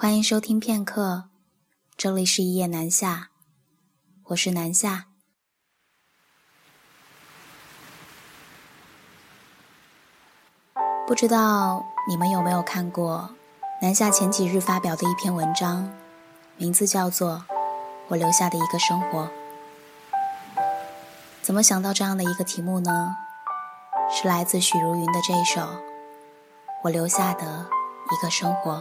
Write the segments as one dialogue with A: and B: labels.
A: 欢迎收听片刻，这里是一夜南下，我是南下。不知道你们有没有看过南下前几日发表的一篇文章，名字叫做《我留下的一个生活》。怎么想到这样的一个题目呢？是来自许茹芸的这一首《我留下的一个生活》。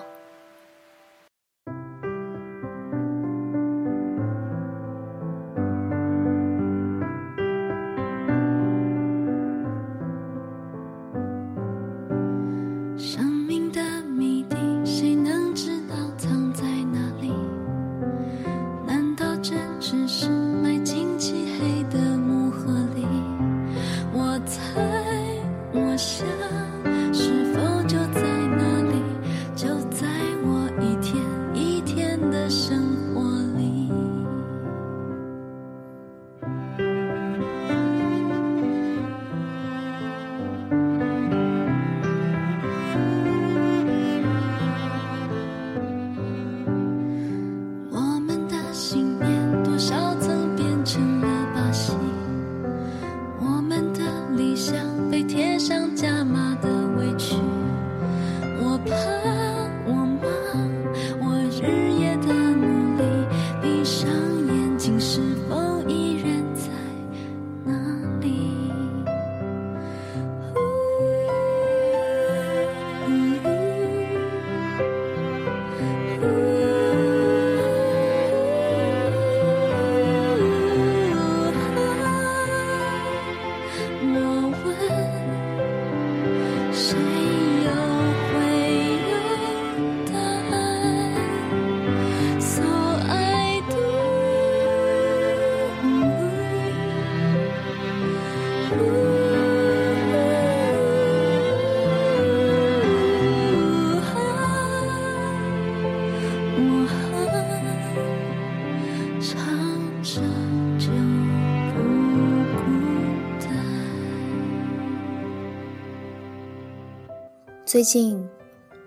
A: 最近，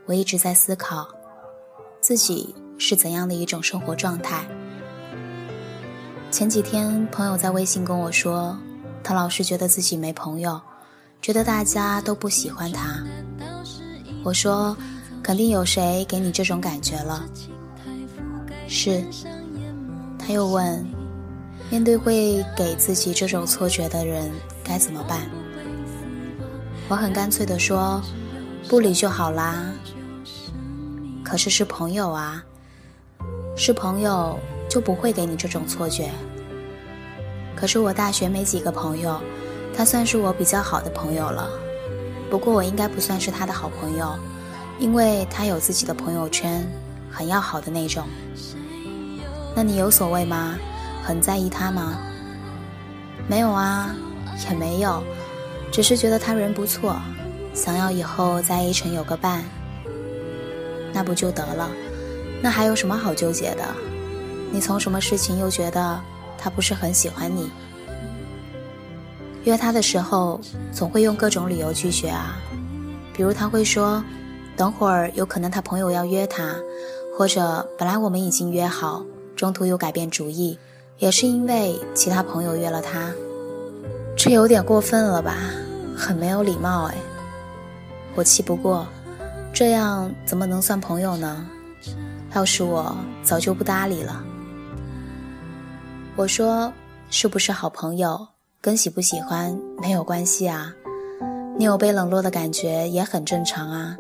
A: 我一直在思考，自己是怎样的一种生活状态。前几天，朋友在微信跟我说，他老是觉得自己没朋友，觉得大家都不喜欢他。我说，肯定有谁给你这种感觉了。是。他又问，面对会给自己这种错觉的人，该怎么办？我很干脆的说。不理就好啦。可是是朋友啊，是朋友就不会给你这种错觉。可是我大学没几个朋友，他算是我比较好的朋友了。不过我应该不算是他的好朋友，因为他有自己的朋友圈，很要好的那种。那你有所谓吗？很在意他吗？没有啊，也没有，只是觉得他人不错。想要以后在 A 城有个伴，那不就得了？那还有什么好纠结的？你从什么事情又觉得他不是很喜欢你？约他的时候总会用各种理由拒绝啊，比如他会说，等会儿有可能他朋友要约他，或者本来我们已经约好，中途又改变主意，也是因为其他朋友约了他。这有点过分了吧？很没有礼貌哎。我气不过，这样怎么能算朋友呢？要是我早就不搭理了。我说，是不是好朋友跟喜不喜欢没有关系啊？你有被冷落的感觉也很正常啊。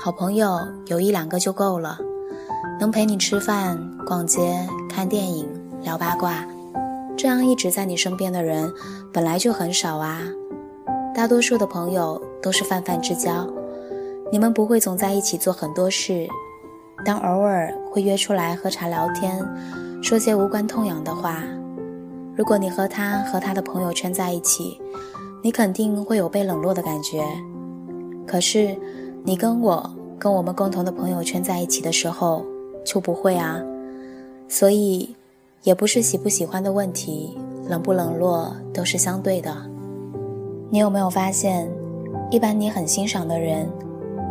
A: 好朋友有一两个就够了，能陪你吃饭、逛街、看电影、聊八卦，这样一直在你身边的人本来就很少啊。大多数的朋友都是泛泛之交，你们不会总在一起做很多事，但偶尔会约出来喝茶聊天，说些无关痛痒的话。如果你和他和他的朋友圈在一起，你肯定会有被冷落的感觉。可是，你跟我跟我们共同的朋友圈在一起的时候就不会啊。所以，也不是喜不喜欢的问题，冷不冷落都是相对的。你有没有发现，一般你很欣赏的人，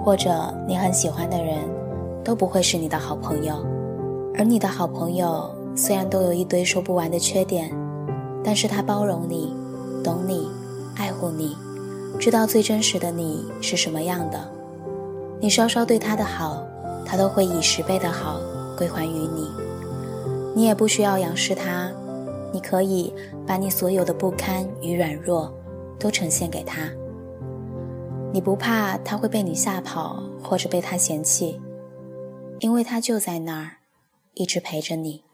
A: 或者你很喜欢的人，都不会是你的好朋友。而你的好朋友虽然都有一堆说不完的缺点，但是他包容你，懂你，爱护你，知道最真实的你是什么样的。你稍稍对他的好，他都会以十倍的好归还于你。你也不需要仰视他，你可以把你所有的不堪与软弱都呈现给他。你不怕他会被你吓跑，或者被他嫌弃，因为他就在那儿。一直陪着你。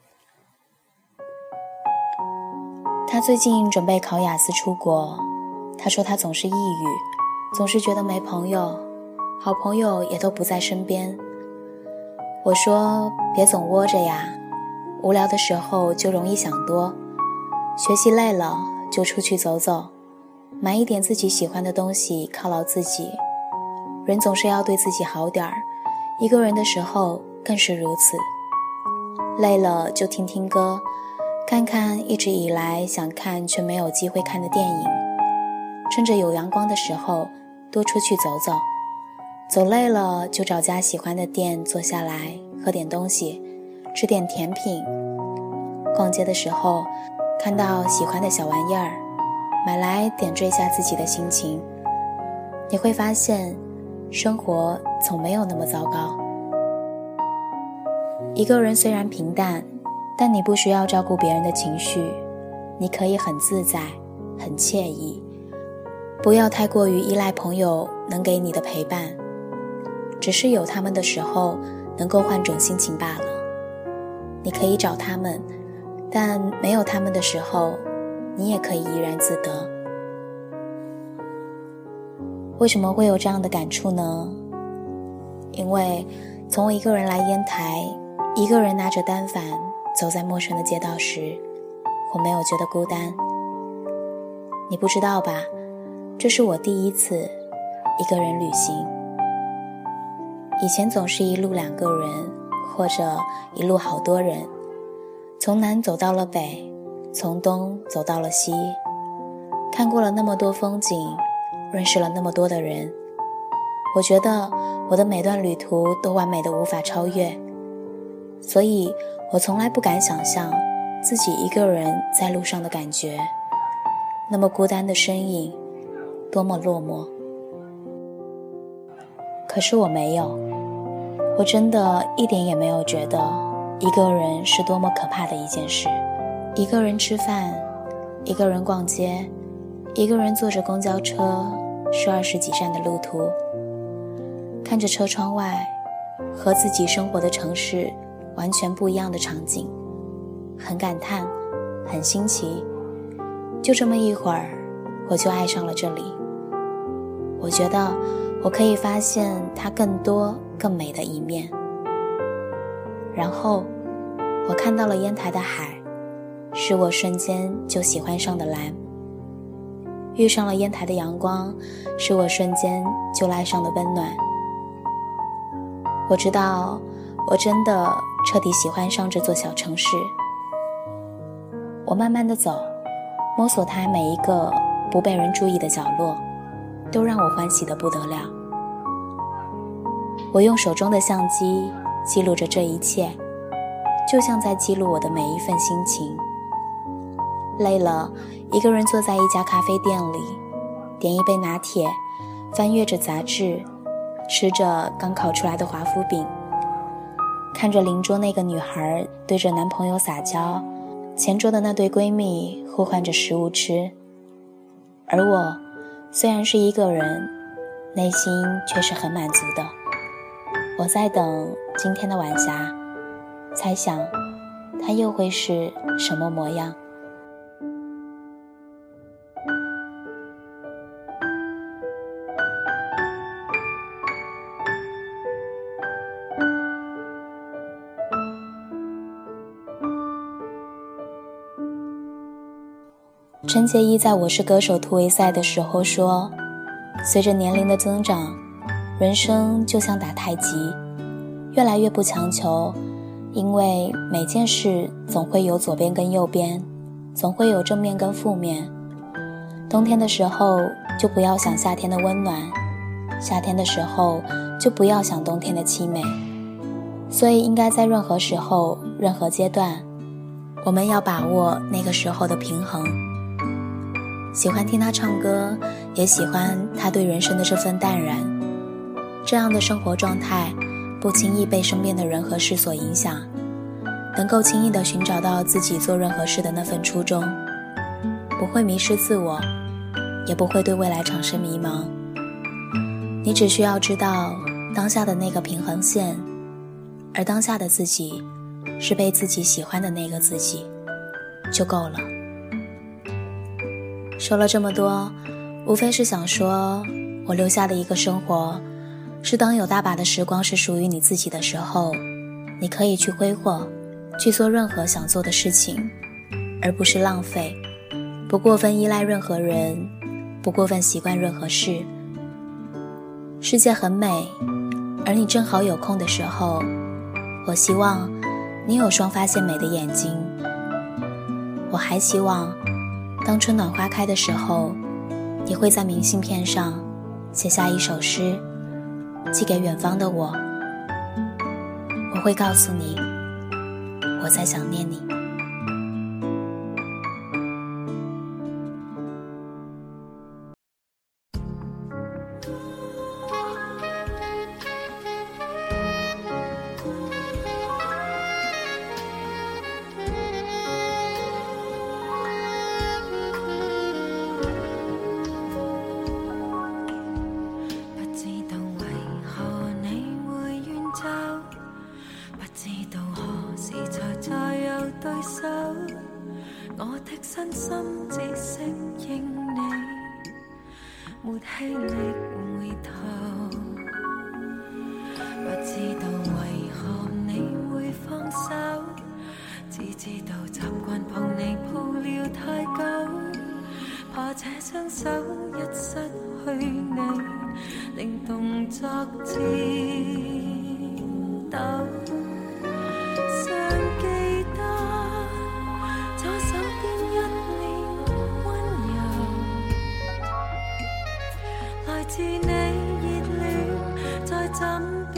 A: 他最近准备考雅思出国，他说他总是抑郁，总是觉得没朋友，好朋友也都不在身边。我说别总窝着呀，无聊的时候就容易想多，学习累了就出去走走，买一点自己喜欢的东西犒劳自己。人总是要对自己好点儿，一个人的时候更是如此。累了就听听歌，看看一直以来想看却没有机会看的电影。趁着有阳光的时候，多出去走走。走累了就找家喜欢的店坐下来，喝点东西，吃点甜品。逛街的时候，看到喜欢的小玩意儿，买来点缀一下自己的心情。你会发现，生活从没有那么糟糕。一个人虽然平淡，但你不需要照顾别人的情绪，你可以很自在、很惬意。不要太过于依赖朋友能给你的陪伴，只是有他们的时候能够换种心情罢了。你可以找他们，但没有他们的时候，你也可以怡然自得。为什么会有这样的感触呢？因为从我一个人来烟台。一个人拿着单反走在陌生的街道时，我没有觉得孤单。你不知道吧？这是我第一次一个人旅行。以前总是一路两个人，或者一路好多人，从南走到了北，从东走到了西，看过了那么多风景，认识了那么多的人。我觉得我的每段旅途都完美的无法超越。所以，我从来不敢想象自己一个人在路上的感觉，那么孤单的身影，多么落寞。可是我没有，我真的一点也没有觉得一个人是多么可怕的一件事。一个人吃饭，一个人逛街，一个人坐着公交车，是二十几站的路途，看着车窗外，和自己生活的城市。完全不一样的场景，很感叹，很新奇。就这么一会儿，我就爱上了这里。我觉得我可以发现它更多、更美的一面。然后，我看到了烟台的海，是我瞬间就喜欢上的蓝。遇上了烟台的阳光，是我瞬间就爱上的温暖。我知道。我真的彻底喜欢上这座小城市。我慢慢的走，摸索它每一个不被人注意的角落，都让我欢喜的不得了。我用手中的相机记录着这一切，就像在记录我的每一份心情。累了，一个人坐在一家咖啡店里，点一杯拿铁，翻阅着杂志，吃着刚烤出来的华夫饼。看着邻桌那个女孩对着男朋友撒娇，前桌的那对闺蜜互换着食物吃，而我虽然是一个人，内心却是很满足的。我在等今天的晚霞，猜想它又会是什么模样。陈洁仪在我是歌手突围赛的时候说：“随着年龄的增长，人生就像打太极，越来越不强求，因为每件事总会有左边跟右边，总会有正面跟负面。冬天的时候就不要想夏天的温暖，夏天的时候就不要想冬天的凄美。所以应该在任何时候、任何阶段，我们要把握那个时候的平衡。喜欢听他唱歌，也喜欢他对人生的这份淡然。这样的生活状态，不轻易被身边的人和事所影响，能够轻易的寻找到自己做任何事的那份初衷，不会迷失自我，也不会对未来产生迷茫。你只需要知道当下的那个平衡线，而当下的自己，是被自己喜欢的那个自己，就够了。说了这么多，无非是想说，我留下的一个生活，是当有大把的时光是属于你自己的时候，你可以去挥霍，去做任何想做的事情，而不是浪费，不过分依赖任何人，不过分习惯任何事。世界很美，而你正好有空的时候，我希望你有双发现美的眼睛。我还希望，当春暖花开的时候，你会在明信片上写下一首诗，寄给远方的我。我会告诉你，我在想念你。
B: 没气力回头。不知道为何你会放手，只知道习惯抱你抱了太久，怕这双手一失去你，令动作颤抖。自你热恋再怎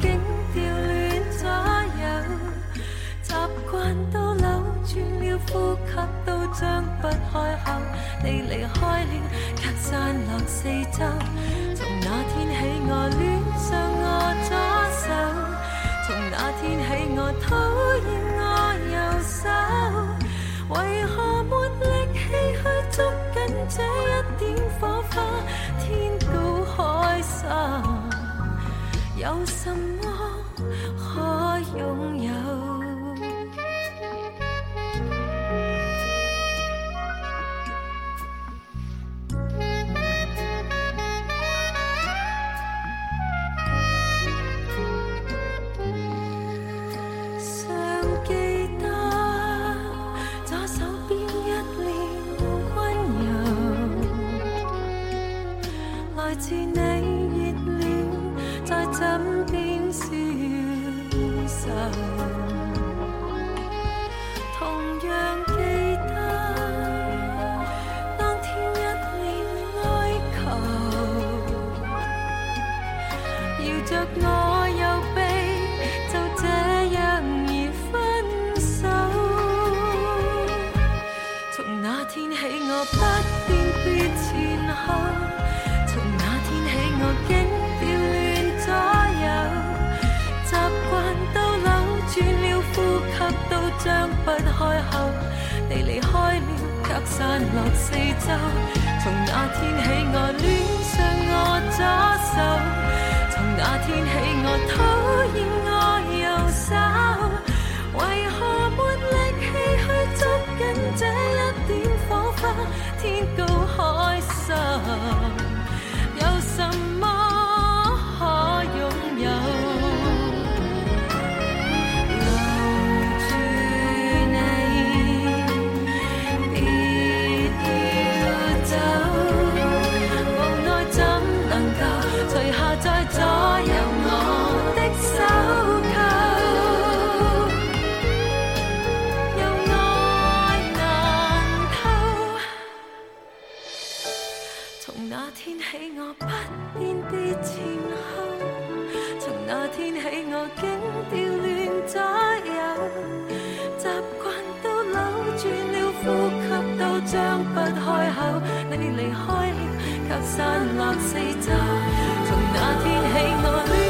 B: 竟掉乱左右，习惯都扭转了，呼吸都张不开口。你离开了，却散落四周。从那天起，我恋上我左手，从那天起，我讨厌我右手。为何没力气去捉紧这一点火花？天高海深。有什么同样记得当天一脸哀求摇着我右臂就这样而分手从那天起我不不开口，你离开了，却散落四周，从那天起我恋上我左手，从那天起我讨厌我右手，为何没力气去捉紧这一点火花？天高海深。张不开口，你离开了，却散落四周。从那天起，我。